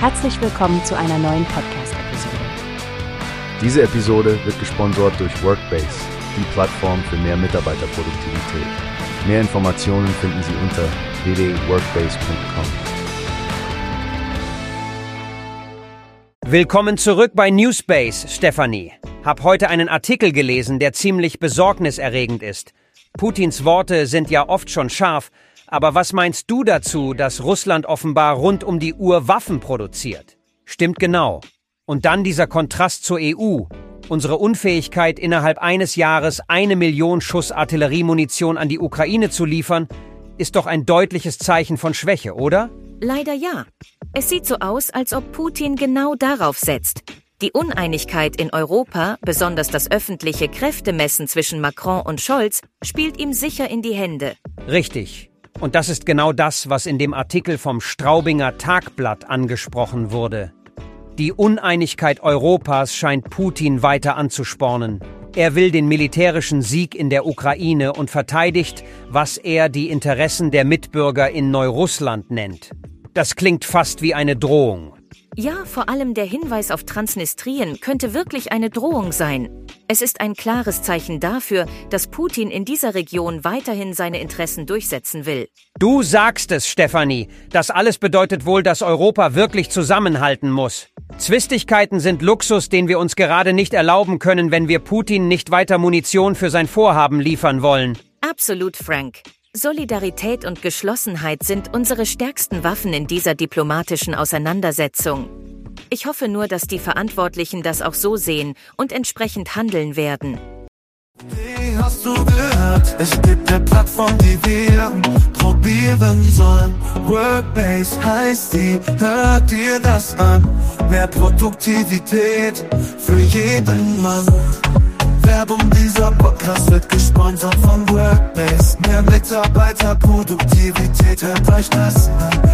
Herzlich willkommen zu einer neuen Podcast-Episode. Diese Episode wird gesponsert durch Workbase, die Plattform für mehr Mitarbeiterproduktivität. Mehr Informationen finden Sie unter www.workbase.com. Willkommen zurück bei Newspace, Stefanie. Hab heute einen Artikel gelesen, der ziemlich besorgniserregend ist. Putins Worte sind ja oft schon scharf, aber was meinst du dazu, dass Russland offenbar rund um die Uhr Waffen produziert? Stimmt genau. Und dann dieser Kontrast zur EU. Unsere Unfähigkeit, innerhalb eines Jahres eine Million Schuss Artilleriemunition an die Ukraine zu liefern, ist doch ein deutliches Zeichen von Schwäche, oder? Leider ja. Es sieht so aus, als ob Putin genau darauf setzt. Die Uneinigkeit in Europa, besonders das öffentliche Kräftemessen zwischen Macron und Scholz, spielt ihm sicher in die Hände. Richtig. Und das ist genau das, was in dem Artikel vom Straubinger Tagblatt angesprochen wurde. Die Uneinigkeit Europas scheint Putin weiter anzuspornen. Er will den militärischen Sieg in der Ukraine und verteidigt, was er die Interessen der Mitbürger in Neurussland nennt. Das klingt fast wie eine Drohung. Ja, vor allem der Hinweis auf Transnistrien könnte wirklich eine Drohung sein. Es ist ein klares Zeichen dafür, dass Putin in dieser Region weiterhin seine Interessen durchsetzen will. Du sagst es, Stefanie. Das alles bedeutet wohl, dass Europa wirklich zusammenhalten muss. Zwistigkeiten sind Luxus, den wir uns gerade nicht erlauben können, wenn wir Putin nicht weiter Munition für sein Vorhaben liefern wollen. Absolut, Frank. Solidarität und Geschlossenheit sind unsere stärksten Waffen in dieser diplomatischen Auseinandersetzung. Ich hoffe nur, dass die Verantwortlichen das auch so sehen und entsprechend handeln werden. Wie hast du gehört? Es gibt eine Plattform, die wir probieren sollen. Workbase heißt die, hört dir das an. Mehr Produktivität für jeden Mann. Werbung, dieser Podcast wird gesponsert Hört euch das an.